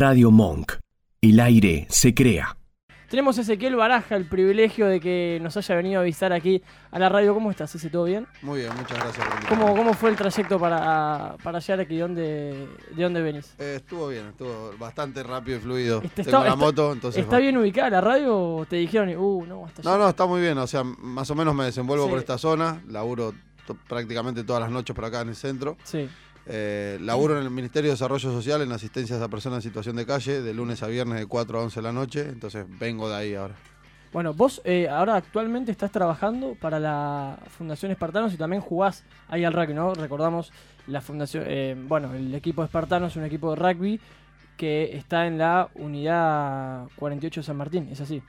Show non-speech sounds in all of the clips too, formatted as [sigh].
Radio Monk. El aire se crea. Tenemos a Ezequiel Baraja, el privilegio de que nos haya venido a visitar aquí a la radio. ¿Cómo estás, Ese? ¿Todo bien? Muy bien, muchas gracias por ¿Cómo, ¿Cómo fue el trayecto para, para llegar aquí? ¿De dónde, de dónde venís? Eh, estuvo bien, estuvo bastante rápido y fluido. Este, Tengo está, la está- moto, entonces... ¿Está bien ubicada la radio o te dijeron, uh, no, hasta No, allá"? no, está muy bien, o sea, más o menos me desenvuelvo Sí. por esta zona, laburo prácticamente todas las noches por acá en el centro. Sí. Eh, laburo en el Ministerio de Desarrollo Social en asistencias a personas en situación de calle, de lunes a viernes de 4 a 11 de la noche, entonces vengo de ahí ahora. Bueno, vos eh, ahora actualmente estás trabajando para la Fundación Espartanos y también jugás ahí al rugby, ¿no? Recordamos la fundación, eh, bueno, el equipo Espartanos es un equipo de rugby que está en la unidad 48 de San Martín, es así.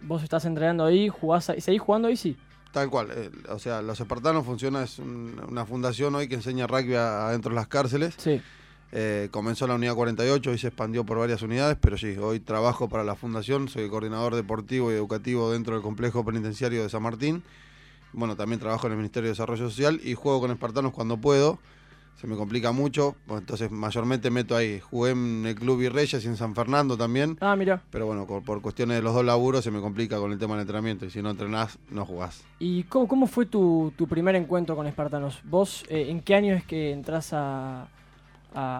Vos estás entrenando ahí, jugás ahí, ¿seguís jugando ahí? Sí. Tal cual, eh, o sea, Los Espartanos funciona, es un- una fundación hoy que enseña rugby a- adentro de las cárceles. Sí. Eh, comenzó en la unidad 48 y se expandió por varias unidades, pero sí, hoy trabajo para la fundación, soy coordinador deportivo y educativo dentro del complejo penitenciario de San Martín. Bueno, también trabajo en el Ministerio de Desarrollo Social y juego con espartanos cuando puedo. Se me complica mucho, bueno, entonces mayormente meto ahí. Jugué en el Club Virreyes y en San Fernando también, Ah, mira. pero bueno, por, por cuestiones de los dos laburos se me complica con el tema del entrenamiento y si no entrenás, no jugás. ¿Y cómo, cómo fue tu, tu primer encuentro con Espartanos? ¿Vos eh, en qué año es que entras a, a,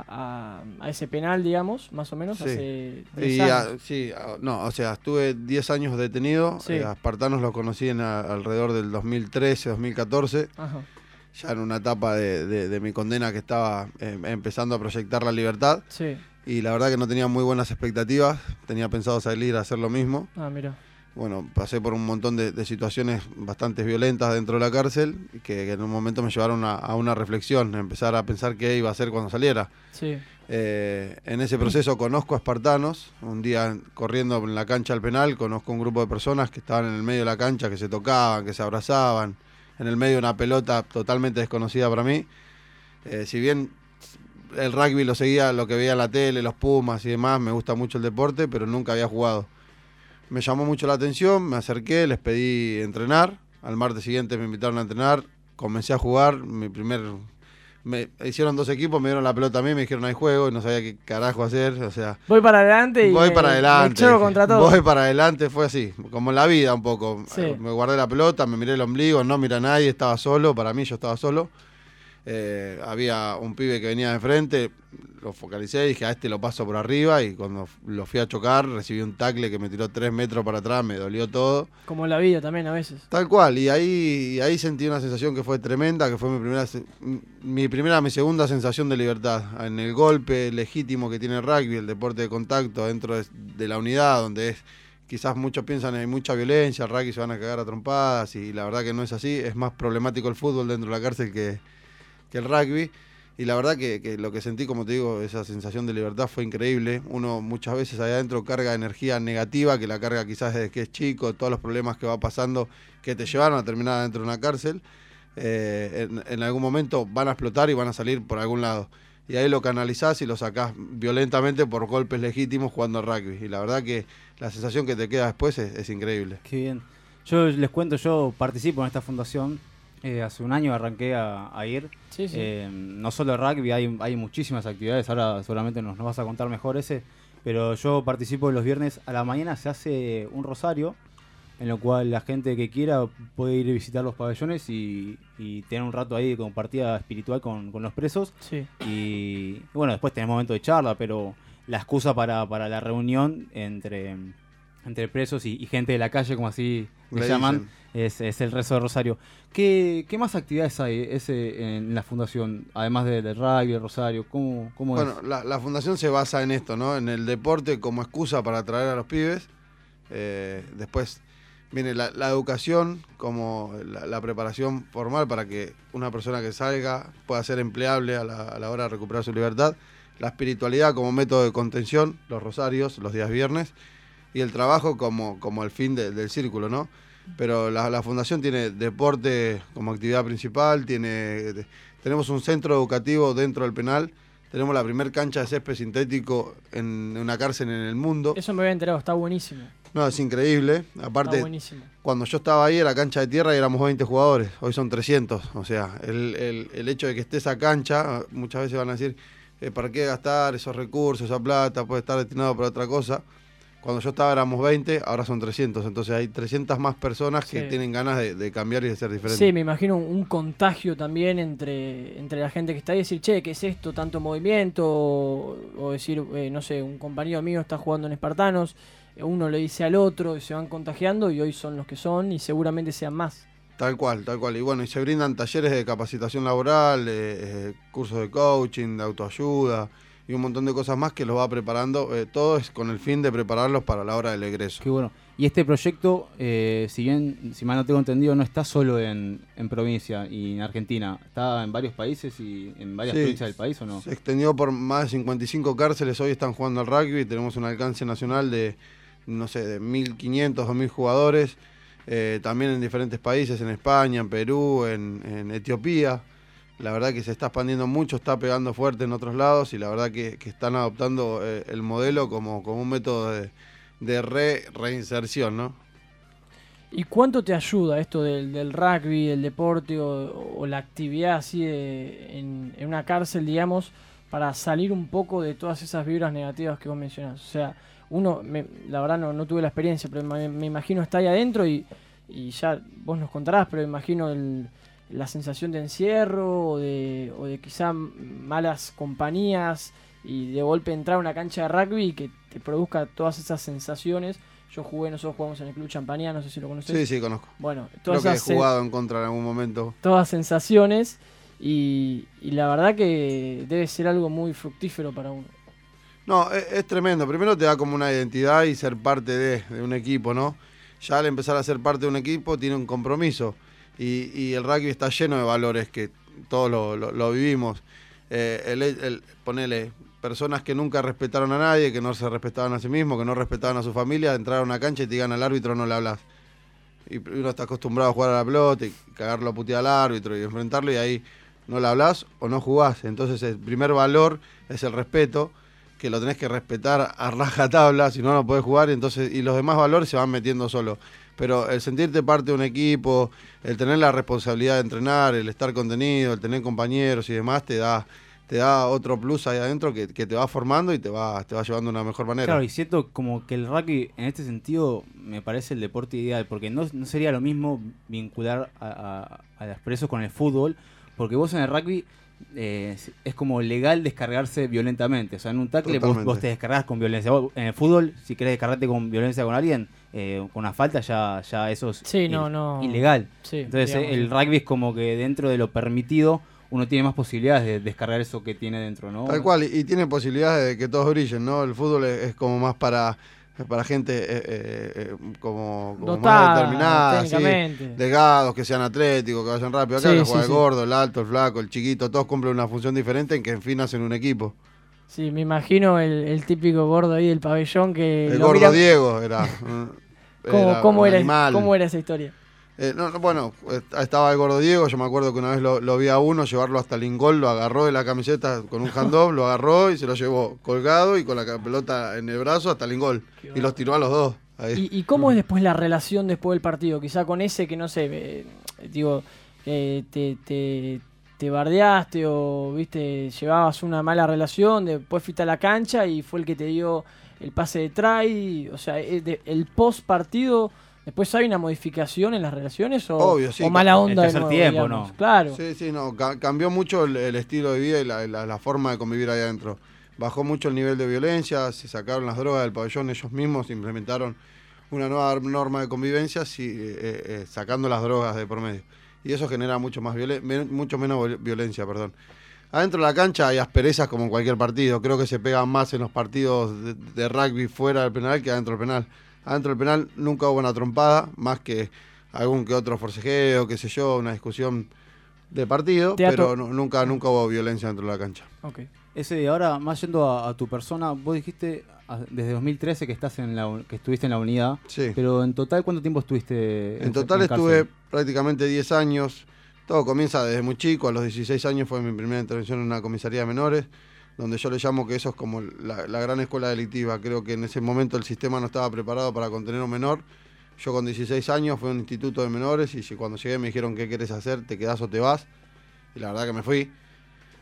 a- a ese penal, digamos, más o menos? Sí. Hace 10 Y, años. sí, no, o sea, estuve 10 años detenido. Sí. eh, a Espartanos lo conocí en alrededor del 2013, 2014, Ajá. Ya en una etapa de, de- de mi condena que estaba eh, empezando a proyectar la libertad. Sí. Y la verdad que no tenía muy buenas expectativas. Tenía pensado salir a hacer lo mismo. Ah, mira. Bueno, pasé por un montón de, de situaciones bastante violentas dentro de la cárcel que, que en un momento me llevaron a, a una reflexión, a empezar a pensar qué iba a hacer cuando saliera. Sí. Eh, en ese proceso conozco a espartanos, un día corriendo en la cancha al penal, conozco un grupo de personas que estaban en el medio de la cancha, que se tocaban, que se abrazaban, en el medio de una pelota totalmente desconocida para mí. Eh, si bien el rugby lo seguía, lo que veía en la tele, los Pumas y demás, me gusta mucho el deporte, pero nunca había jugado. Me llamó mucho la atención, me acerqué, les pedí entrenar, al martes siguiente me invitaron a entrenar, comencé a jugar, mi primer me hicieron dos equipos, me dieron la pelota a mí, me dijeron hay juego y no sabía qué carajo hacer, o sea, Voy para adelante y voy me- para me adelante. choco contra todo. Voy para adelante, fue así, como en la vida un poco. Sí. Me guardé la pelota, me miré el ombligo, no mira a nadie, estaba solo, para mí yo estaba solo. Eh, había un pibe que venía de frente, lo focalicé y dije a este lo paso por arriba y cuando lo fui a chocar recibí un tackle que me tiró tres metros para atrás, me dolió todo. Como en la vida también a veces. Tal cual, y ahí, y ahí sentí una sensación que fue tremenda, que fue mi primera, mi primera, mi segunda sensación de libertad. En el golpe legítimo que tiene el rugby, el deporte de contacto dentro de, de la unidad, donde es, quizás muchos piensan que hay mucha violencia, el rugby se van a cagar a trompadas, y la verdad que no es así, es más problemático el fútbol dentro de la cárcel que, que el rugby. Y la verdad que, lo que sentí, como te digo, esa sensación de libertad fue increíble. Uno muchas veces ahí adentro carga energía negativa, que la carga quizás desde que es chico, todos los problemas que va pasando que te llevaron a terminar dentro de una cárcel. eh, en, en algún momento van a explotar y van a salir por algún lado. Y ahí lo canalizás y lo sacás violentamente por golpes legítimos jugando al rugby. Y la verdad que la sensación que te queda después es, es increíble. Qué bien. Yo les cuento, yo participo en esta fundación. Eh, hace un año arranqué a, a ir. Sí, sí. Eh, no solo rugby, hay, hay muchísimas actividades. Ahora seguramente nos, nos vas a contar mejor ese. Pero yo participo los viernes a la mañana. Se hace un rosario en lo cual la gente que quiera puede ir a visitar los pabellones y, y tener un rato ahí de compartida espiritual con, con los presos. sí. Y bueno, después tenés momento de charla, pero la excusa para, para la reunión entre, entre presos y, y gente de la calle, como así le, llaman, es, es el rezo de Rosario. ¿Qué, qué más actividades hay ese, en la fundación, además de- del rugby, el Rosario? ¿Cómo, cómo Bueno, es? la, la fundación se basa en esto, ¿no? En el deporte como excusa para atraer a los pibes. Eh, después viene la, la educación como la, la preparación formal para que una persona que salga pueda ser empleable a la, a la hora de recuperar su libertad. La espiritualidad como método de contención, los rosarios, los días viernes. Y el trabajo como, como el fin de- del círculo, ¿no? Pero la, la fundación tiene deporte como actividad principal, tiene, tenemos un centro educativo dentro del penal, tenemos la primer cancha de césped sintético en una cárcel en el mundo. Eso me había enterado, está buenísimo. No, es increíble. Está Aparte, buenísimo. cuando yo estaba ahí era cancha de tierra y éramos 20 jugadores. Hoy son 300. O sea, el, el- el hecho de que esté esa cancha, muchas veces van a decir, eh, ¿para qué gastar esos recursos, esa plata? Puede estar destinado para otra cosa. Cuando yo estaba éramos 20, ahora son 300. Entonces hay 300 más personas que Sí. tienen ganas de, de cambiar y de ser diferentes. Sí, me imagino un, un contagio también entre, entre la gente que está ahí, decir, che, ¿qué es esto? Tanto movimiento, o, o decir, eh, no sé, un compañero mío está jugando en Espartanos, uno le dice al otro y se van contagiando y hoy son los que son y seguramente sean más. Tal cual, tal cual. Y bueno, y se brindan talleres de capacitación laboral, eh, eh, cursos de coaching, de autoayuda y un montón de cosas más que los va preparando. eh, todo es con el fin de prepararlos para la hora del egreso. Qué bueno. Y este proyecto, eh, si bien, si mal no tengo entendido, no está solo en, en provincia y en Argentina. ¿Está en varios países y en varias Sí. provincias del país o no? Se extendió por más de 55 cárceles, hoy están jugando al rugby, tenemos un alcance nacional de, no sé, de 1.500, 2.000 jugadores, eh, también en diferentes países, en España, en Perú, en, en Etiopía. La verdad que se está expandiendo mucho, está pegando fuerte en otros lados y la verdad que, están adoptando eh, el modelo como, como un método de, de re- reinserción, ¿no? ¿Y cuánto te ayuda esto del, del rugby, del deporte o, la actividad así de- en, una cárcel, digamos, para salir un poco de todas esas vibras negativas que vos mencionás? O sea, uno, me- la verdad no, no tuve la experiencia, pero me, me imagino está ahí adentro y, y ya vos nos contarás, pero imagino el- la sensación de encierro o de, o de quizá malas compañías y de golpe entrar a una cancha de rugby que te produzca todas esas sensaciones. Yo jugué, nosotros jugamos en el Club Champañá, no sé si lo conoces. Sí, sí, conozco. Bueno, Creo todas que he jugado en contra en algún momento. todas sensaciones y, y la verdad que debe ser algo muy fructífero para uno. No, es, es tremendo. Primero te da como una identidad y ser parte de, de un equipo, ¿no? Ya al empezar a ser parte de un equipo tiene un compromiso. Y, y el rugby está lleno de valores que todos lo, vivimos. Eh, el, el- ponele, personas que nunca respetaron a nadie, que no se respetaban a sí mismos, que no respetaban a su familia, entrar a una cancha y te digan al árbitro no le hablas. Y uno está acostumbrado a jugar a la pelota y cagarlo a putear al árbitro y enfrentarlo y ahí no le hablas o no jugás. Entonces el primer valor es el respeto que lo tenés que respetar a rajatabla, si no, no podés jugar, entonces, y los demás valores se van metiendo solo. Pero el sentirte parte de un equipo, el tener la responsabilidad de entrenar, el estar contenido, el tener compañeros y demás, te da, te da otro plus ahí adentro que, que te va formando y te va, te va llevando de una mejor manera. Claro, y siento como que el rugby en este sentido me parece el deporte ideal, porque no, no sería lo mismo vincular a, a, a los presos con el fútbol, porque vos en el rugby eh, es- como legal descargarse violentamente. O sea, en un tackle vos, vos te descargas con violencia. Vos, en el fútbol, si querés descargarte con violencia con alguien, eh, con una falta, ya, ya eso es Sí, no, il- no. ilegal. Sí, Entonces digamos, el rugby es como que dentro de lo permitido uno tiene más posibilidades de descargar eso que tiene dentro, ¿no? Tal cual, y, y tiene posibilidades de que todos brillen, ¿no? El fútbol es, es como más para, para gente eh, eh, eh, como, como Dotada, más determinada, ¿sí? delgados, que sean atléticos, que vayan rápido. Acá sí, juega sí. el gordo, el alto, el flaco, el chiquito, todos cumplen una función diferente en que en fin hacen un equipo. Sí, me imagino el, el típico gordo ahí del pabellón que... el gordo mira- Diego era. [laughs] ¿Cómo, cómo un era. ¿Cómo era esa historia? Eh, no, no, bueno, eh, estaba el gordo Diego, yo me acuerdo que una vez lo, lo vi a uno llevarlo hasta el ingol, lo agarró de la camiseta con un handoff, lo agarró y se lo llevó colgado y con la pelota en el brazo hasta el ingol. Qué Y los tiró a los dos. Ahí. ¿Y, y cómo es después la relación después del partido? Quizá con ese que no sé, eh, digo, te, te, te bardeaste o viste, llevabas una mala relación, después fuiste a la cancha y fue el que te dio el pase de try, o sea, eh, el post partido, después hay una modificación en las relaciones o, Obvio, sí, o mala onda el nuevo, tiempo, digamos? ¿no? Claro. Sí, sí, no, ca- cambió mucho el, el estilo de vida y la, la- la forma de convivir ahí adentro. Bajó mucho el nivel de violencia, se sacaron las drogas del pabellón, ellos mismos implementaron una nueva norma de convivencia sí, eh, eh, sacando las drogas de por medio. Y eso genera mucho, más violen- mucho menos viol- violencia. perdón. Adentro de la cancha hay asperezas como en cualquier partido. Creo que se pegan más en los partidos de, de rugby fuera del penal que adentro del penal. Adentro del penal nunca hubo una trompada, más que algún que otro forcejeo, qué sé yo, una discusión de partido, pero nunca, nunca hubo violencia dentro de la cancha. Ok. Ese, ahora, más yendo a, a tu persona, vos dijiste a- desde 2013 que estás en la que estuviste en la unidad, Sí. pero en total ¿cuánto tiempo estuviste? En total cárcel? estuve prácticamente 10 años. Todo comienza desde muy chico. A los 16 años fue mi primera intervención en una comisaría de menores, donde yo le llamo que eso es como la, gran escuela delictiva. Creo que en ese momento el sistema no estaba preparado para contener un menor. Yo con 16 años fui a un instituto de menores y cuando llegué me dijeron qué querés hacer, te quedás o te vas. Y la verdad que me fui.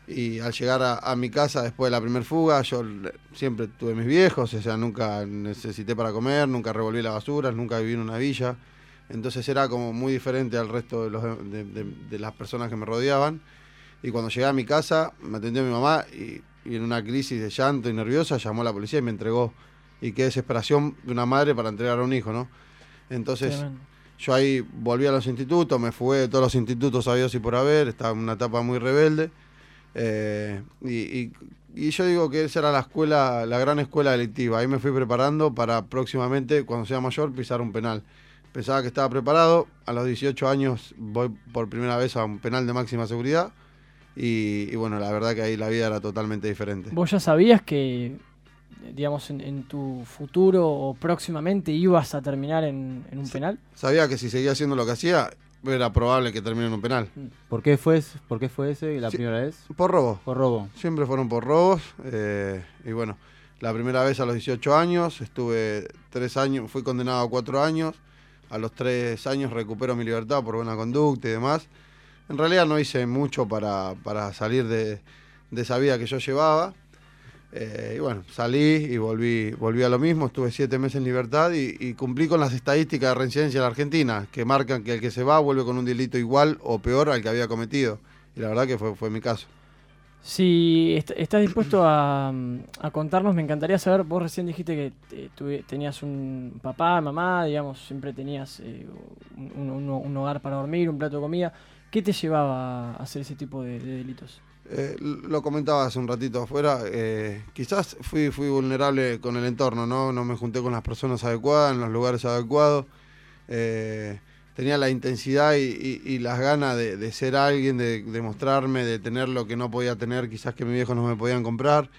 Y al llegar a, mi casa después de la primera fuga, yo siempre tuve mis viejos, o sea, nunca necesité para comer, nunca revolví la basura, nunca viví en una villa. Entonces era como muy diferente al resto de, los, de, de- de las personas que me rodeaban. Y cuando llegué a mi casa, me atendió mi mamá y, y en una crisis de llanto y nerviosa llamó a la policía y me entregó. Y qué desesperación de una madre para entregar a un hijo, ¿no? Entonces Tremendo. yo ahí volví a los institutos, me fugué de todos los institutos sabidos y por haber, estaba en una etapa muy rebelde. eh, y, y- y yo digo que esa era la escuela, la gran escuela delictiva. Ahí me fui preparando para próximamente, cuando sea mayor, pisar un penal. Pensaba que estaba preparado, a los 18 años voy por primera vez a un penal de máxima seguridad. Y, y bueno, la verdad que ahí la vida era totalmente diferente. ¿Vos ya sabías que, digamos, en, en tu futuro o próximamente ibas a terminar en, en un penal? Sabía que si seguía haciendo lo que hacía, era probable que termine en un penal. ¿Por qué fue, ese- por qué fue ese la Sí. primera vez? Por robo. Por robo. Siempre fueron por robos. eh, y bueno, la primera vez a los 18 años, estuve tres años, fui condenado a cuatro años. A los tres años recupero mi libertad por buena conducta y demás. En realidad no hice mucho para, para salir de, de esa vida que yo llevaba. Eh, y bueno, salí y volví, volví a lo mismo. Estuve siete meses en libertad y, cumplí con las estadísticas de reincidencia en la Argentina, que marcan que el que se va vuelve con un delito igual o peor al que había cometido. Y la verdad que fue, fue mi caso. Si est- estás dispuesto a, mm, a contarnos, me encantaría saber, vos recién dijiste que tenías un papá, mamá, digamos, siempre tenías eh, un, hogar para dormir, un plato de comida. ¿Qué te llevaba a hacer ese tipo de, de delitos? Eh, lo comentaba hace un ratito afuera, eh, quizás fui, fui vulnerable con el entorno, ¿no? No me junté con las personas adecuadas, en los lugares adecuados. Eh, tenía la intensidad y, y- y las ganas de, de ser alguien, de, de mostrarme, de tener lo que no podía tener, quizás que mis viejos no me podían comprar.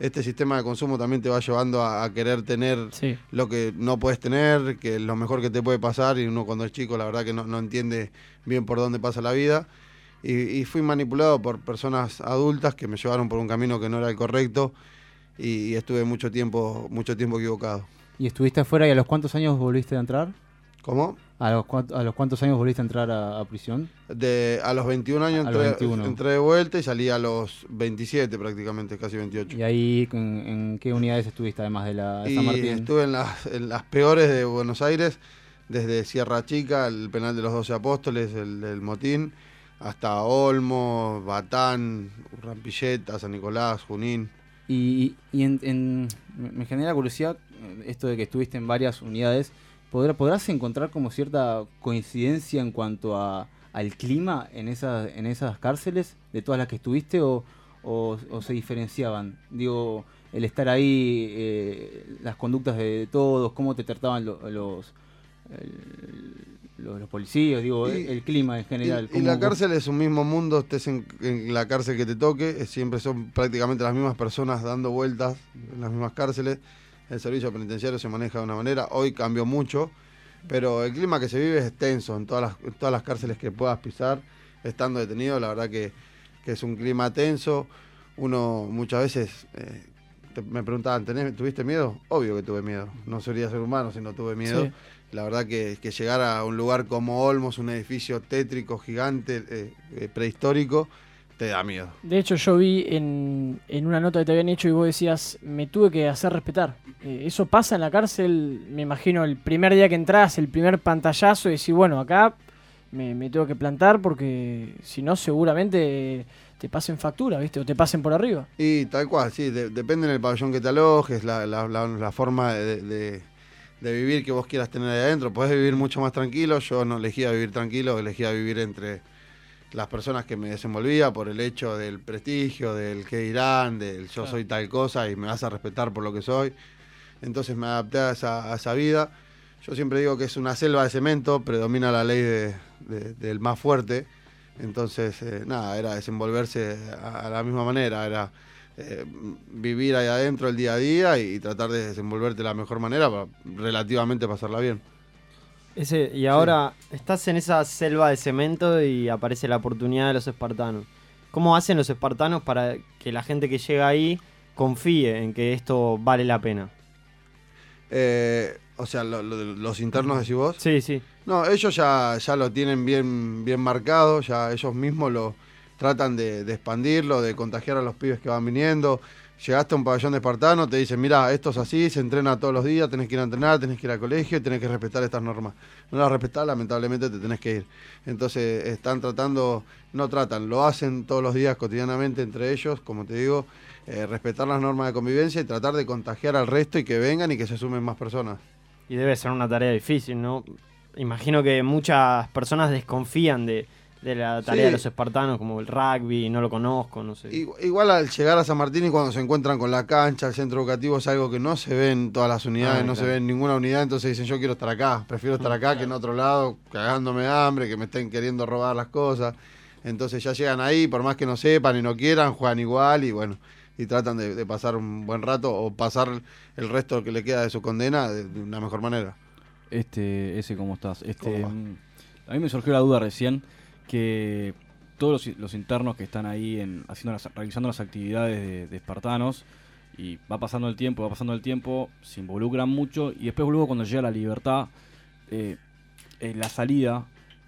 Este sistema de consumo también te va llevando a, a querer tener Sí. lo que no puedes tener, que es lo mejor que te puede pasar, y uno cuando es chico la verdad que no, no entiende bien por dónde pasa la vida. Y, y fui manipulado por personas adultas que me llevaron por un camino que no era el correcto y, y estuve mucho tiempo, mucho tiempo equivocado. ¿Y estuviste afuera y a los cuántos años volviste a entrar? ¿Cómo? ¿A los, a los cuántos años volviste a entrar a, a prisión? De, a los 21 años A entré, 21. entré de vuelta y salí a los 27 prácticamente, casi 28. ¿Y ahí en, en qué unidades estuviste además de la de San Y Martín? estuve en las, en las peores de Buenos Aires, desde Sierra Chica, el penal de los 12 apóstoles, el del Motín, hasta Olmo, Batán, Rampilleta, San Nicolás, Junín. Y, y en- en- me me genera curiosidad eh, esto de que estuviste en varias unidades. ¿Podrá- ¿Podrás encontrar como cierta coincidencia en cuanto a, al clima en esas, en esas cárceles de todas las que estuviste o, o- o se diferenciaban? Digo, el estar ahí, eh, las conductas de todos, cómo te trataban lo- los, el- los, los policías, digo, Y- el clima en general. Y, la cárcel es un mismo mundo, estés en, en la cárcel que te toque, siempre son prácticamente las mismas personas dando vueltas en las mismas cárceles. El servicio penitenciario se maneja de una manera, hoy cambió mucho, pero el clima que se vive es tenso en todas las, en todas las cárceles que puedas pisar, estando detenido, la verdad que, que es un clima tenso. Uno muchas veces eh, te- me preguntaban, ¿tenés, ¿tuviste miedo? Obvio que tuve miedo, no sería ser humano si no tuve miedo. Sí. La verdad que, que llegar a un lugar como Olmos, un edificio tétrico, gigante, eh, eh, prehistórico, te da miedo. De hecho, yo vi en, en una nota que te habían hecho y vos decías, me tuve que hacer respetar. Eh, eso pasa en la cárcel, me imagino, el primer día que entras, el primer pantallazo, y decís, bueno, acá me, me tengo que plantar porque si no, seguramente te pasen factura, ¿viste? O te pasen por arriba. Y tal cual, sí, de- depende del pabellón que te alojes, la, la- la- la forma de, de- de vivir que vos quieras tener ahí adentro. Podés vivir mucho más tranquilo, yo no elegía vivir tranquilo, elegía vivir entre las personas que me desenvolvía por el hecho del prestigio, del que dirán, del yo soy tal cosa y me vas a respetar por lo que soy. Entonces me adapté a esa, a esa vida. Yo siempre digo que es una selva de cemento, predomina la ley de- de- del más fuerte. Entonces, eh, nada, era desenvolverse a, a la misma manera, era eh, vivir ahí adentro el día a día y, tratar de desenvolverte de la mejor manera para relativamente pasarla bien. Ese, y ahora estás en esa selva de cemento y aparece la oportunidad de los espartanos. ¿Cómo hacen los espartanos para que la gente que llega ahí confíe en que esto vale la pena? Eh, o sea, lo- lo- los internos decís vos. Sí, sí. No, ellos ya, ya lo tienen bien, bien marcado, ya ellos mismos lo, tratan de, de expandirlo, de contagiar a los pibes que van viniendo. Llegaste a un pabellón de espartano, te dicen, mira, esto es así, se entrena todos los días, tenés que ir a entrenar, tenés que ir al colegio tenés que respetar estas normas. No las respetás, lamentablemente te tenés que ir. Entonces están tratando, no tratan, lo hacen todos los días cotidianamente entre ellos, como te digo, eh, respetar las normas de convivencia y tratar de contagiar al resto y que vengan y que se sumen más personas. Y debe ser una tarea difícil, ¿no? Imagino que muchas personas desconfían de, de la tarea Sí. de los espartanos, como el rugby, no lo conozco, no sé. Igu- Igual al llegar a San Martín y cuando se encuentran con la cancha, el centro educativo es algo que no se ve en todas las unidades, Ah, no se ve en ninguna unidad, entonces dicen yo quiero estar acá, prefiero estar acá que en otro lado, cagándome de hambre, que me estén queriendo robar las cosas. Entonces ya llegan ahí, por más que no sepan y no quieran, juegan igual y bueno, y tratan de, de pasar un buen rato o pasar el resto que le queda de su condena de, de una mejor manera. Este, ese, ¿cómo estás? Este, mm, a mí me surgió la duda recién que todos los, internos que están ahí en, haciendo las- realizando las actividades de, espartanos y va pasando el tiempo, va pasando el tiempo, se involucran mucho y después luego cuando llega la libertad, eh, en la salida,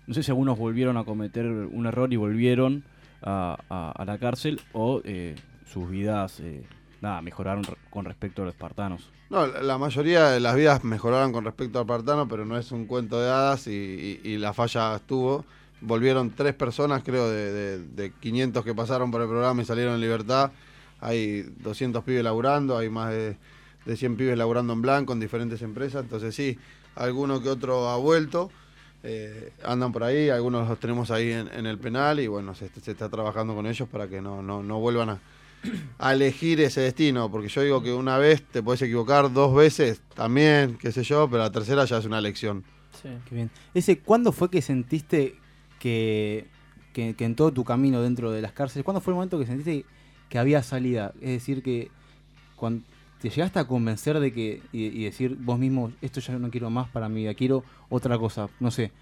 no sé si algunos volvieron a cometer un error y volvieron a, a- a la cárcel o eh, sus vidas, eh, nada, mejoraron con respecto a los espartanos. No, la mayoría de las vidas mejoraron con respecto al Partano, pero no es un cuento de hadas y la falla estuvo. Volvieron tres personas, creo, de, de- de 500 que pasaron por el programa y salieron en libertad. Hay 200 pibes laburando, hay más de, de 100 pibes laburando en blanco en diferentes empresas. Entonces sí, alguno que otro ha vuelto. eh, andan por ahí, algunos los tenemos ahí en, en el penal y bueno, se, se está trabajando con ellos para que no, no, no vuelvan a, a elegir ese destino, porque yo digo que una vez te puedes equivocar, dos veces también, qué sé yo, pero la tercera ya es una elección. Sí. Qué bien. Ese, ¿Cuándo fue que sentiste que, que, que en todo tu camino dentro de las cárceles, cuándo fue el momento que sentiste que había salida? Es decir, que cuando te llegaste a convencer de que y, y decir vos mismo, esto ya no quiero más para mi vida, quiero otra cosa, no sé.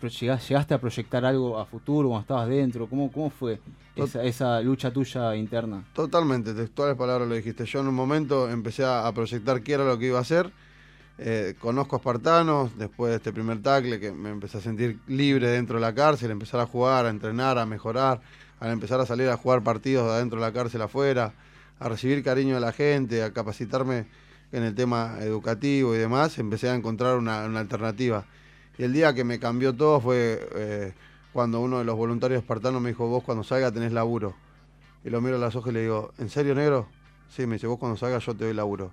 Llegaste a proyectar algo a futuro cuando estabas dentro, ¿cómo, cómo fue esa, esa lucha tuya interna? Totalmente, textuales palabras lo dijiste. Yo en un momento empecé a proyectar qué era lo que iba a hacer. Eh, conozco a espartanos, después de este primer tackle que me empecé a sentir libre dentro de la cárcel, empezar a jugar, a entrenar, a mejorar, a empezar a salir a jugar partidos de adentro de la cárcel afuera, a recibir cariño de la gente, a capacitarme en el tema educativo y demás, empecé a encontrar una, alternativa. Y el día que me cambió todo fue eh, cuando uno de los voluntarios espartanos me dijo, vos cuando salga tenés laburo. Y lo miro a los ojos y le digo, ¿en serio, negro? Sí, me dice, vos cuando salgas yo te doy laburo.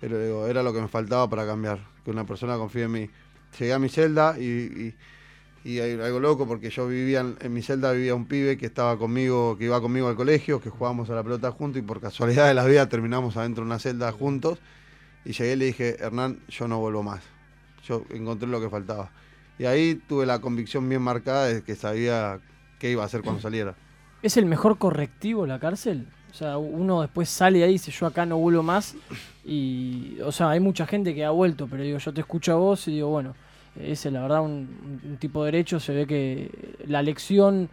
Le digo, era lo que me faltaba para cambiar, que una persona confíe en mí. Llegué a mi celda y, y, algo loco porque yo vivía, en, en mi celda vivía un pibe que estaba conmigo, que iba conmigo al colegio, que jugábamos a la pelota juntos y por casualidad de la vida terminamos adentro de una celda juntos. Y llegué y le dije, Hernán, yo no vuelvo más. Yo encontré lo que faltaba. Y ahí tuve la convicción bien marcada de que sabía qué iba a hacer cuando saliera. ¿Es el mejor correctivo la cárcel? O sea, uno después sale ahí y dice, yo acá no vuelvo más. Y, o sea, hay mucha gente que ha vuelto, pero digo, yo te escucho a vos y digo, bueno, ese la verdad un, un tipo de derecho, se ve que la lección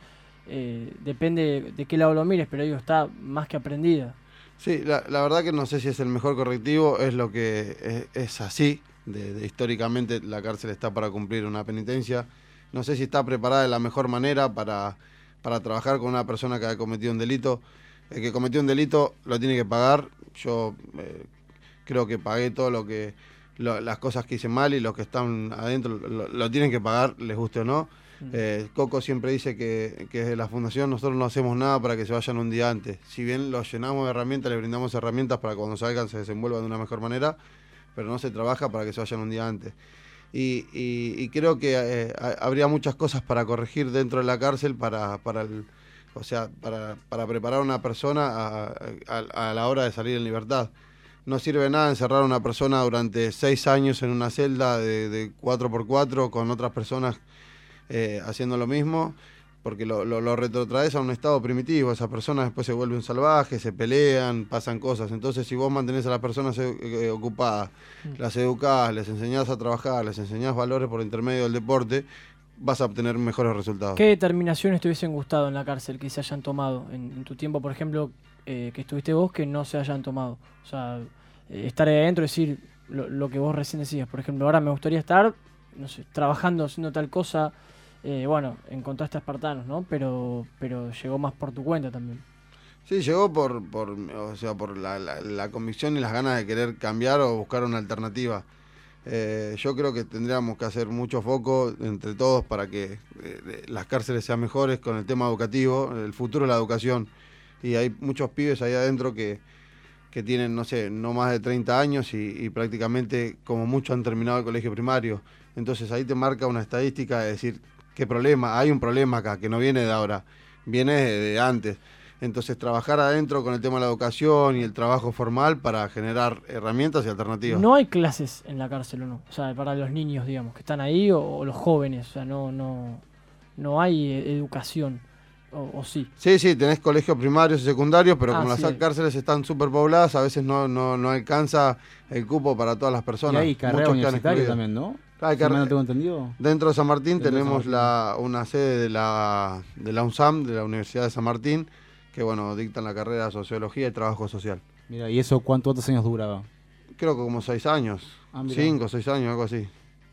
eh, depende de qué lado lo mires, pero digo, está más que aprendida. Sí, la, la verdad que no sé si es el mejor correctivo, es lo que es, es así. De, de- históricamente la cárcel está para cumplir una penitencia. No sé si está preparada de la mejor manera para, para trabajar con una persona que ha cometido un delito. El que cometió un delito lo tiene que pagar. Yo eh, creo que pagué todo lo que lo- las cosas que hice mal y los que están adentro lo, lo tienen que pagar, les guste o no. Eh, Coco siempre dice que, que desde la fundación nosotros no hacemos nada para que se vayan un día antes. Si bien los llenamos de herramientas, les brindamos herramientas para que cuando salgan se desenvuelvan de una mejor manera, pero no se trabaja para que se vayan un día antes. Y, y- y creo que eh, ha- habría muchas cosas para corregir dentro de la cárcel para, para el, o sea, para, para preparar a una persona a, a- a la hora de salir en libertad. No sirve nada encerrar a una persona durante seis años en una celda de, de 4x4 con otras personas eh, haciendo lo mismo, porque lo, lo, lo retrotraes a un estado primitivo. Esas personas después se vuelven salvajes, se pelean, pasan cosas. Entonces, si vos mantenés a las personas eh, eh, ocupadas, las educás, les enseñás a trabajar, les enseñás valores por intermedio del deporte, vas a obtener mejores resultados. ¿Qué determinaciones te hubiesen gustado en la cárcel que se hayan tomado en, en tu tiempo, por ejemplo, eh, que estuviste vos, que no se hayan tomado? O sea, eh, estar ahí adentro, decir lo, lo que vos recién decías. Por ejemplo, ahora me gustaría estar, no sé, trabajando, haciendo tal cosa. eh, bueno, encontraste a espartanos, ¿no? Pero, pero llegó más por tu cuenta también. Sí, llegó por, por, o sea, por la, la- la convicción y las ganas de querer cambiar o buscar una alternativa. Eh, yo creo que tendríamos que hacer mucho foco entre todos para que eh, las cárceles sean mejores con el tema educativo, el futuro de la educación. Y hay muchos pibes ahí adentro que, que tienen, no sé, no más de 30 años y, y prácticamente como mucho han terminado el colegio primario. Entonces ahí te marca una estadística de decir, ¿qué problema? Hay un problema acá que no viene de ahora, viene de, de antes. Entonces trabajar adentro con el tema de la educación y el trabajo formal para generar herramientas y alternativas. No hay clases en la cárcel, ¿o no? O sea, para los niños, digamos, que están ahí o, o los jóvenes. O sea, no, no, no hay eh, educación. O, o sí. Sí, sí, tenés colegios primarios y secundarios, pero Ah, como sí. las cárceles están superpobladas, a veces no, no, no alcanza el cupo para todas las Y personas. hay carrera universitaria también, ¿no? Hay Si no tengo entendido. Dentro de San Martín Dentro de San tenemos Martín. la, una sede de la, de la UNSAM, de la Universidad de San Martín, que bueno, dictan la carrera de Sociología y Trabajo Social. Mira, ¿y eso cuánto- cuántos años duraba? Creo que como seis años, Ah, cinco, seis años, algo así.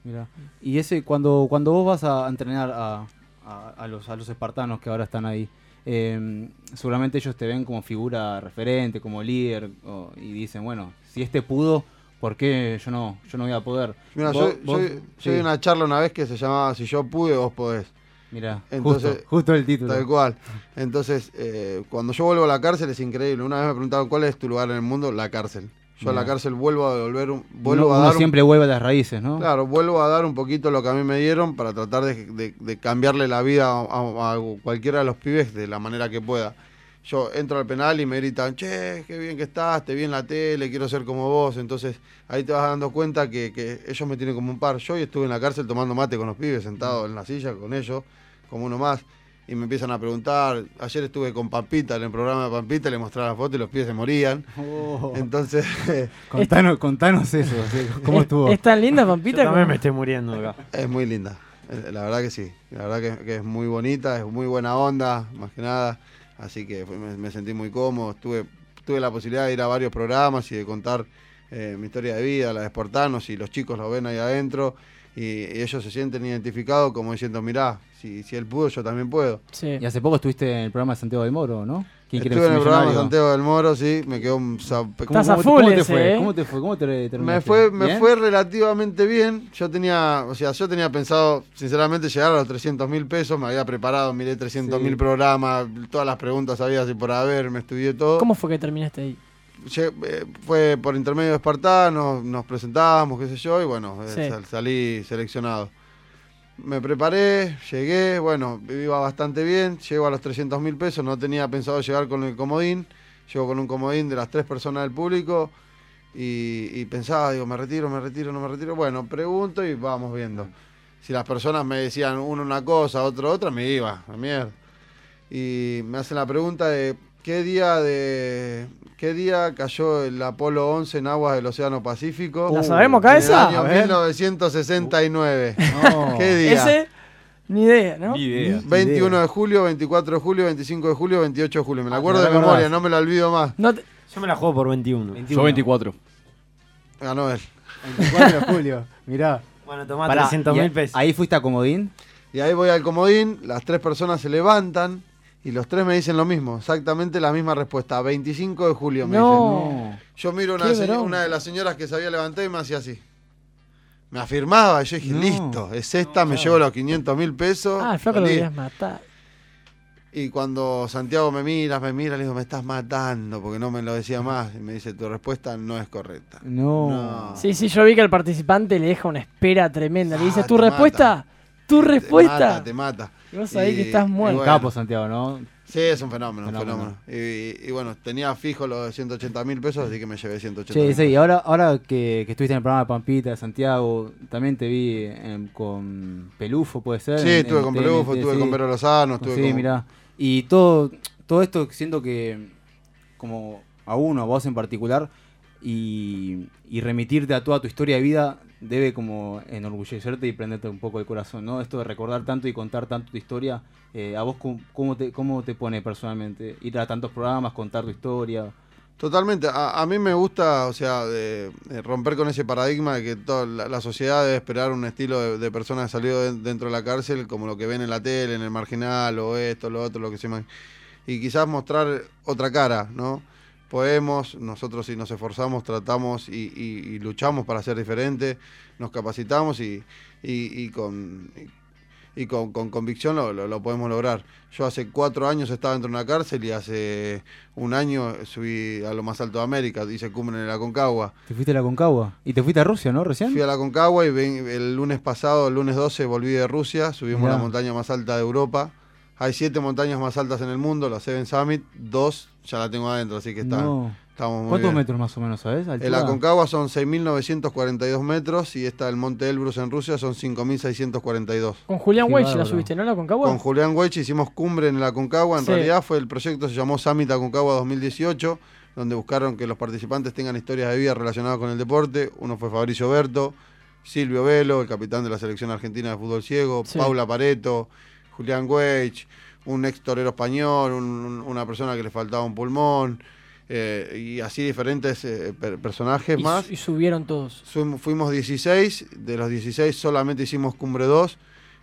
Mira. Y ese, cuando, cuando vos vas a entrenar a, a- a los, a los espartanos que ahora están ahí, eh, seguramente ellos te ven como figura referente, como líder, o- y dicen, bueno, si este pudo, ¿por qué yo no, yo no voy a poder? Mira, yo, yo- di una charla una vez que se llamaba Si yo pude, vos podés. Mira, Entonces- justo, justo el título. Tal cual. Entonces, eh, cuando yo vuelvo a la cárcel es increíble. Una vez me preguntaron cuál es tu lugar en el mundo, la cárcel. Yo a la cárcel vuelvo a devolver, un- vuelvo Uno, a uno dar un- siempre vuelve a las raíces, ¿no? Claro, vuelvo a dar un poquito lo que a mí me dieron para tratar de, de- de cambiarle la vida a, a- a cualquiera de los pibes de la manera que pueda. Yo entro al penal y me gritan, che, qué bien que estás, te vi en la tele, quiero ser como vos. Entonces ahí te vas dando cuenta que, que ellos me tienen como un par. Yo hoy estuve en la cárcel tomando mate con los pibes, sentado en la silla con ellos, como uno más. Y me empiezan a preguntar, ayer estuve con Pampita en el programa de Pampita, le mostraba la foto y los pibes se morían. Oh. Entonces, [laughs] [laughs] Contanos, contanos eso, ¿cómo ¿Es, estuvo? es tan linda, Yo Pampita? también como- me estoy muriendo acá. Es muy linda, la verdad que sí, la verdad que, que es muy bonita, es muy buena onda, más que nada, así que fue- me, me sentí muy cómodo, tuve, tuve la posibilidad de ir a varios programas y de contar eh, mi historia de vida, la de Espartanos, y los chicos lo ven ahí adentro, y, y ellos se sienten identificados como diciendo, mirá, si, si él pudo, yo también puedo. Sí. Y hace poco estuviste en el programa de Santiago del Moro, ¿no? ¿Quién quiere Estuve en el programa de? Santiago del Moro, sí, me quedó un... Estás a te- full te ese, fue? ¿eh? ¿Cómo te fue? ¿Cómo te Me fue, me ¿Bien? fue relativamente bien. Yo tenía, o sea, yo tenía pensado, sinceramente, llegar a los 300 mil pesos. Me había preparado, miré 300 mil Sí. programas, todas las preguntas había así por haber, me estudié todo. ¿Cómo fue que terminaste ahí? Eh, fue por intermedio de Espartanos, nos presentábamos, qué sé yo, y bueno, eh, Sí. sal- salí seleccionado. Me preparé, llegué, bueno, iba bastante bien, llego a los 300 mil pesos, no tenía pensado llegar con el comodín, llego con un comodín de las tres personas del público y, pensaba, digo, me retiro, me retiro, no me retiro. Bueno, pregunto y vamos viendo. Si las personas me decían uno una cosa, otro otra, me iba, a mierda. Y me hacen la pregunta de qué día de qué día cayó el Apolo 11 en aguas del Océano Pacífico. ¿La sabemos acá en esa? el año ver. 1969. [laughs] No. ¿Qué día? Ese, ni idea, ¿no? Ni idea. 21 de julio, 24 de julio, 25 de julio, 28 de julio. Me la Ah, acuerdo te de memoria, acordás. no me la olvido más. No te- Yo me la juego por 21. Yo 24. Ganó él. 24 de julio, mirá. Bueno, tomá Pará, 300 y mil pesos. Ahí fuiste a Comodín. Y ahí voy al comodín, las tres personas se levantan y los tres me dicen lo mismo, exactamente la misma respuesta. 25 de julio me dicen. No. Yo miro una, de las señoras que se había levantado y me hacía así. Me afirmaba, yo dije, No. listo, es esta, me llevo los 500 mil pesos. Ah, el flaco lo querías matar. Y cuando Santiago me mira, me mira, le digo, me estás matando, porque no me lo decía más. Y me dice, tu respuesta no es correcta. No. No. Sí, sí, yo vi que al participante le deja una espera tremenda. Le Ah, dice, ¿tu te respuesta? ¿Tu Te respuesta? mata, te mata. Y vos sabés Y- que estás muerto. bueno. Capo Santiago, ¿no? Sí, es un fenómeno, un Fenómeno. fenómeno. Y, y bueno, tenía fijo los 180 mil pesos, así que me llevé 180 Che, mil. sí, y ahora, ahora que, que estuviste en el programa de Pampita, de Santiago, también te vi en- con Pelufo, puede ser. Sí, en- estuve en con TNT, Pelufo, estuve sí. con Vero Lozano, estuve Sí, con... mirá. Y todo, todo esto siento que, como a uno, a vos en particular, y, y remitirte a toda tu historia de vida debe como enorgullecerte y prenderte un poco el corazón, ¿no? Esto de recordar tanto y contar tanto tu historia, eh, ¿a vos cómo, te, cómo te pone personalmente? Ir a tantos programas, contar tu historia, Totalmente. A, mí me gusta, o sea, de, romper con ese paradigma de que toda la, sociedad debe esperar un estilo de, de persona salido de- dentro de la cárcel, como lo que ven en la tele, en el marginal, o esto, lo otro, lo que se llama. Y quizás mostrar otra cara, ¿no? Podemos, nosotros si nos esforzamos, tratamos y, y- y luchamos para ser diferentes, nos capacitamos y, y- y con, con, con convicción lo, lo- lo podemos lograr. Yo hace cuatro años estaba dentro de una cárcel y hace un año subí a lo más alto de América, hice cumbre en la Concagua. Te fuiste a la Concagua. Y te fuiste a Rusia, ¿no? Recién. Fui a la Concagua y ven- el lunes pasado, el lunes 12, volví de Rusia, subimos Mirá. la montaña más alta de Europa. Hay siete montañas más altas en el mundo, la Seven Summit, dos ya la tengo adentro, así que está, No. estamos muy ¿Cuántos bien. metros más o menos, sabes? En la Concagua son 6.942 metros y esta del Monte Elbrus en Rusia son 5.642. Con Julián Weich la subiste, ¿no? La Concagua. Con Julián Weich hicimos cumbre en la Concagua. En Sí. realidad fue el proyecto se llamó Summit Aconcagua 2018, donde buscaron que los participantes tengan historias de vida relacionadas con el deporte. Uno fue Fabricio Berto, Silvio Velo, el capitán de la selección argentina de fútbol ciego, Sí. Paula Pareto, Julián Weich, un ex torero español, un- un- una persona que le faltaba un pulmón, eh, y así diferentes eh, per- personajes y, más. y subieron todos. Fuimos- Fuimos 16, de los 16 solamente hicimos cumbre 2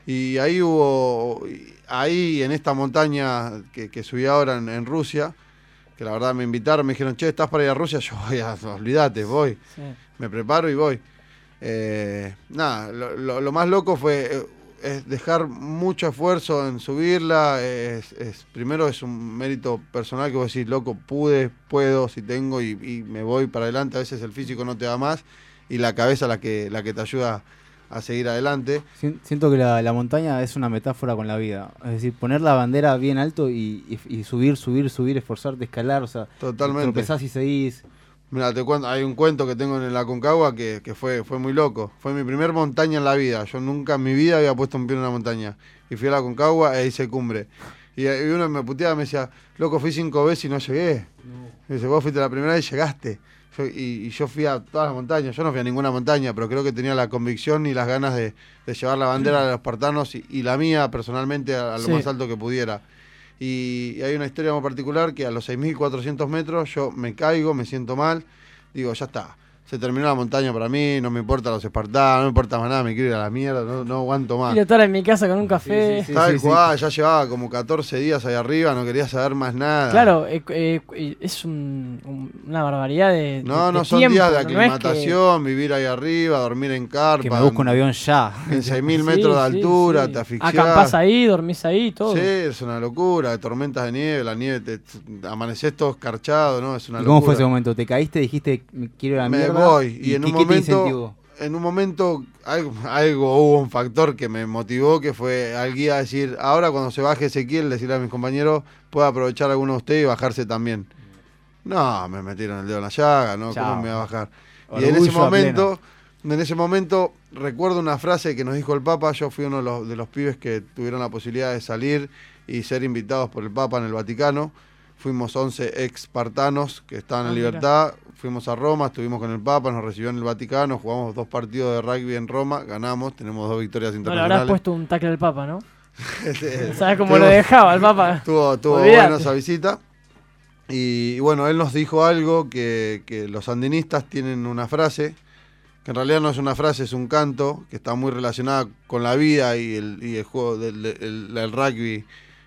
y ahí hubo, ahí en esta montaña que, que subí ahora en, en Rusia, que la verdad me invitaron, me dijeron, che, ¿estás para ir a Rusia? Yo [laughs] voy a, olvídate, voy, Sí. me preparo y voy. Eh, nada, lo, lo- lo más loco fue eh, es dejar mucho esfuerzo en subirla. Es, es- primero es un mérito personal que vos decís, loco, pude, puedo, si tengo y, y me voy para adelante. A veces el físico no te da más y la cabeza la que, la que te ayuda a seguir adelante. Sien- Siento que la, la montaña es una metáfora con la vida. Es decir, poner la bandera bien alto y, y- y subir, subir, subir, esforzarte, escalar. O sea, Totalmente. tropezás y seguís. Mira, te cuento, hay un cuento que tengo en la Concagua que, que fue, fue muy loco. Fue mi primer montaña en la vida. Yo nunca en mi vida había puesto un pie en una montaña. Y fui a la Concagua e hice cumbre. Y, y uno me puteaba, me decía, loco, fui cinco veces y no llegué. Me dice, vos fuiste la primera vez y llegaste. Yo- y, y yo fui a todas las montañas. Yo no fui a ninguna montaña, pero creo que tenía la convicción y las ganas de, de llevar la bandera de los espartanos y, y la mía personalmente a, a lo Sí. más alto que pudiera. Y, hay una historia muy particular que a los 6.400 metros yo me caigo, me siento mal, digo, ya está. Se terminó la montaña para mí, no me importa los espartanos, no me importa más nada, me quiero ir a la mierda, no, no aguanto más. Quiero estar en mi casa con un café. sí, sí, sí. cual, ya llevaba como 14 días ahí arriba, no quería saber más nada. Claro, eh, eh, eh, es un- un- una barbaridad de. No, de- no de son tiempo, días de no es que- aclimatación, vivir ahí arriba, dormir en carpa. Que me busco un en- avión ya. En 6.000 Sí, metros de altura, sí. te asfixiás. Acampás ahí, dormís ahí, todo. Sí, es una locura, tormentas de nieve, la nieve, te, te- amaneces todo escarchado, ¿no? Es una ¿Y cómo locura. fue ese momento? ¿Te caíste, dijiste, "Me quiero ir a la Me mierda? Voy, y en un momento-? En un momento algo, [laughs] algo hubo un factor que me motivó, que fue al guía decir, ahora cuando se baje Ezequiel, decirle a mis compañeros, puede aprovechar alguno de ustedes y bajarse también. No, me metieron el dedo en la llaga, ¿no? Chao. ¿Cómo me va a bajar? y en ese momento, en ese momento, recuerdo una frase que nos dijo el Papa, yo fui uno de los, de los pibes que tuvieron la posibilidad de salir y ser invitados por el Papa en el Vaticano. Fuimos 11 ex-partanos que estaban Ah, en mira. libertad. Fuimos a Roma, estuvimos con el Papa, nos recibió en el Vaticano, jugamos dos partidos de rugby en Roma, ganamos, tenemos dos victorias internacionales. habrás puesto un tackle al Papa, ¿no? [laughs] ¿Sabes cómo tuvo- lo dejaba el Papa? Estuvo, estuvo Olvídate. buena esa visita. Y, y bueno, él nos dijo algo que, que los sandinistas tienen una frase, que en realidad no es una frase, es un canto, que está muy relacionada con la vida y el, y el juego del el- el rugby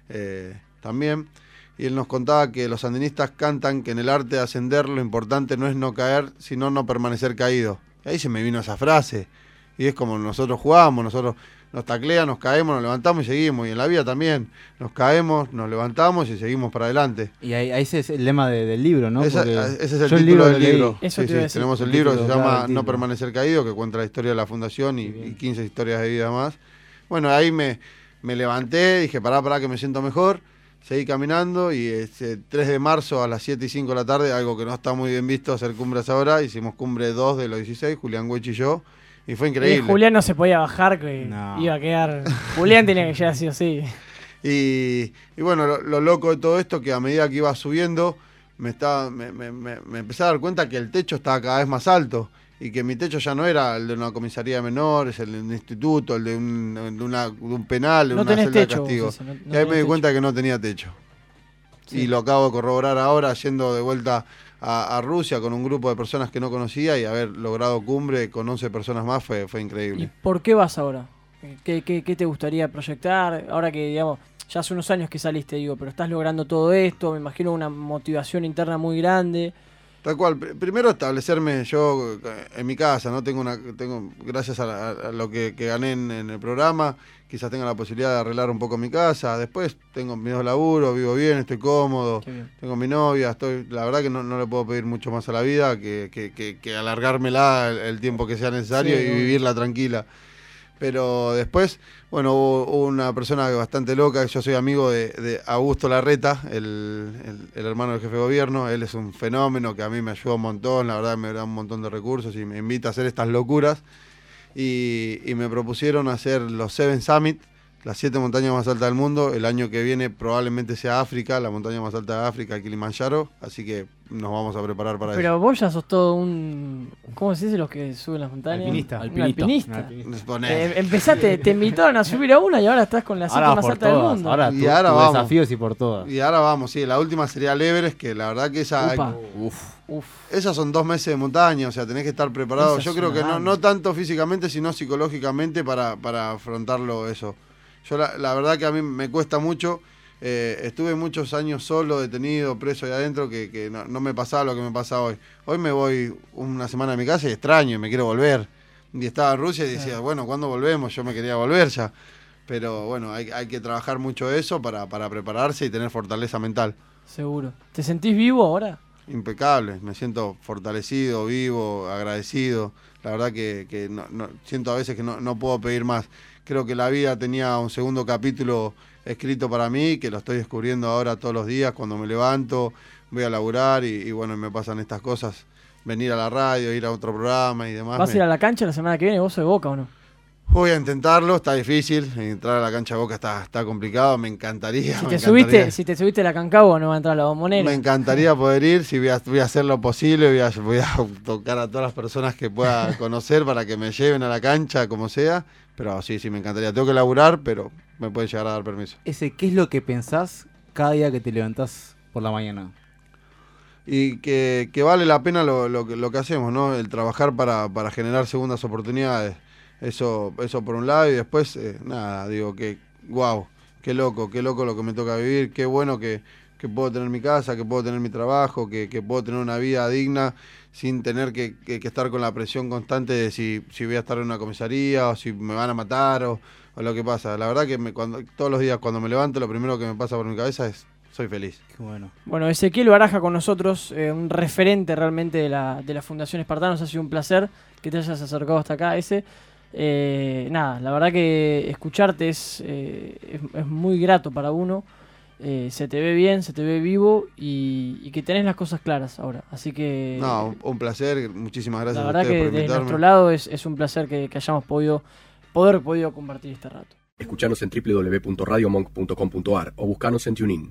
eh, también. Y él nos contaba que los sandinistas cantan que en el arte de ascender lo importante no es no caer, sino no permanecer caído. Y ahí se me vino esa frase. Y es como nosotros jugamos, nosotros nos taclean, nos caemos, nos levantamos y seguimos. Y en la vida también. Nos caemos, nos levantamos y seguimos para adelante. Y ahí, ahí ese es el lema de- del libro, ¿no? Esa- ese es el título lo del leí. libro. Eso Sí, sí, decir. tenemos el El libro que se claro, llama No permanecer caído, que cuenta la historia de la fundación y, y 15 historias de vida más. Bueno, ahí me, me levanté, dije, pará, pará, que me siento mejor. Seguí caminando y este 3 de marzo a las 7 y 5 de la tarde, algo que no está muy bien visto hacer cumbres ahora, hicimos cumbre 2 de los 16, Julián Huech y yo, y fue Y increíble. Julián no se podía bajar, que No. iba a quedar. Julián tenía que llegar sí o sí. [laughs] Y, y bueno, lo, lo loco de todo esto que a medida que iba subiendo, me, estaba, me, me- me- me empecé a dar cuenta que el techo estaba cada vez más alto y que mi techo ya no era el de una comisaría de menores, el de un instituto, el de un, de una- de un penal, de No una celda techo. de castigo. no- no y ahí me di techo. cuenta que no tenía techo. Sí. Y lo acabo de corroborar ahora, yendo de vuelta a, a Rusia con un grupo de personas que no conocía y haber logrado cumbre con 11 personas más fue, fue ¿Y increíble. por qué vas ahora? ¿Qué, qué, qué te gustaría proyectar? Ahora que, digamos, ya hace unos años que saliste, digo, pero estás logrando todo esto, me imagino una motivación interna muy grande. Tal cual, pr- primero establecerme yo eh, en mi casa, ¿no? Tengo una, tengo, gracias a, la- a lo que, que gané en, en el programa, quizás tenga la posibilidad de arreglar un poco mi casa. Después tengo mis dos laburos, vivo bien, estoy cómodo, bien. tengo mi novia, estoy, la verdad que no, no le puedo pedir mucho más a la vida que, que, que, que alargármela el, el tiempo que sea necesario Sí, y vivirla tranquila. Pero después, bueno, hubo, una persona bastante loca, yo soy amigo de, Augusto Larreta, el, el- el hermano del jefe de gobierno, él es un fenómeno que a mí me ayuda un montón, la verdad me da un montón de recursos y me invita a hacer estas locuras. Y, y me propusieron hacer los Seven Summit, las siete montañas más altas del mundo. El año que viene probablemente sea África, la montaña más alta de África, Kilimanjaro. Así que nos vamos a preparar para Pero vos ya sos todo un. ¿Cómo se dice los que suben las montañas? Alpinista. Un Alpinista. alpinista. eso. Poné. Eh, empezaste, te invitaron a subir a una y ahora estás con la siete Ahora más alta del mundo. Ahora, Y ahora vamos. desafíos y por todas. Y ahora vamos, sí, la última sería el Everest, que la verdad que esa... Upa. Uf. Uf. Esas son dos meses de montaña, o sea, tenés que estar preparado. Esa Yo creo que no, no tanto físicamente, sino psicológicamente para, para afrontarlo eso. Yo la, la verdad que a mí me cuesta mucho. eh, estuve muchos años solo, detenido, preso ahí adentro, que, que no, no me pasaba lo que me pasa hoy. Hoy me voy una semana a mi casa y extraño, y me quiero volver. Y estaba en Rusia y decía, Claro. bueno, ¿cuándo volvemos? Yo me quería volver ya. Pero bueno, hay, hay que trabajar mucho eso para, para prepararse y tener fortaleza mental. Seguro. ¿Te sentís vivo ahora? Impecable, me siento fortalecido, vivo, agradecido. La verdad que, que no- no- siento a veces que no, no puedo pedir más. Creo que la vida tenía un segundo capítulo escrito para mí, que lo estoy descubriendo ahora todos los días cuando me levanto, voy a laburar y, y bueno, me pasan estas cosas. Venir a la radio, ir a otro programa y demás. ¿Vas a me- ir a la cancha la semana que viene? ¿Vos sos de Boca o no? Voy a intentarlo, está difícil. Entrar a la cancha de boca está, está complicado, me encantaría. Si me te, encantaría. subiste, si te subiste a la Cancagua no va a entrar a la bombonera. Me encantaría poder ir, si voy a, voy a hacer lo posible, voy a, voy a tocar a todas las personas que pueda [laughs] conocer para que me lleven a la cancha, como sea. Pero sí, sí, me encantaría. Tengo que laburar, pero me pueden llegar a dar permiso. Ese, ¿qué es lo que pensás cada día que te levantás por la mañana? Y que, que vale la pena lo, lo, que- lo que hacemos, ¿no? El trabajar para, para generar segundas oportunidades. Eso, eso por un lado, y después, eh, nada, digo que, wow, qué loco, qué loco lo que me toca vivir, qué bueno que, que puedo tener mi casa, que puedo tener mi trabajo, que, que puedo tener una vida digna sin tener que, que- que estar con la presión constante de si, si voy a estar en una comisaría o si me van a matar o, o lo que pasa. La verdad que me, cuando, todos los días cuando me levanto lo primero que me pasa por mi cabeza es soy feliz. Qué bueno. Bueno, Ezequiel Baraja con nosotros, eh, un referente realmente de la, de la Fundación Espartanos. Ha sido un placer que te hayas acercado hasta acá, ese. Eh, nada, la verdad que escucharte es, eh, es, es muy grato para uno. Eh, se te ve bien, se te ve vivo y, y que tenés las cosas claras ahora. Así que No, un, un placer, muchísimas gracias la a verdad ustedes que por desde nuestro lado es, es un placer que, que hayamos podido poder podido compartir este rato. Escuchanos en www.radiomonk.com.ar o buscanos en TuneIn.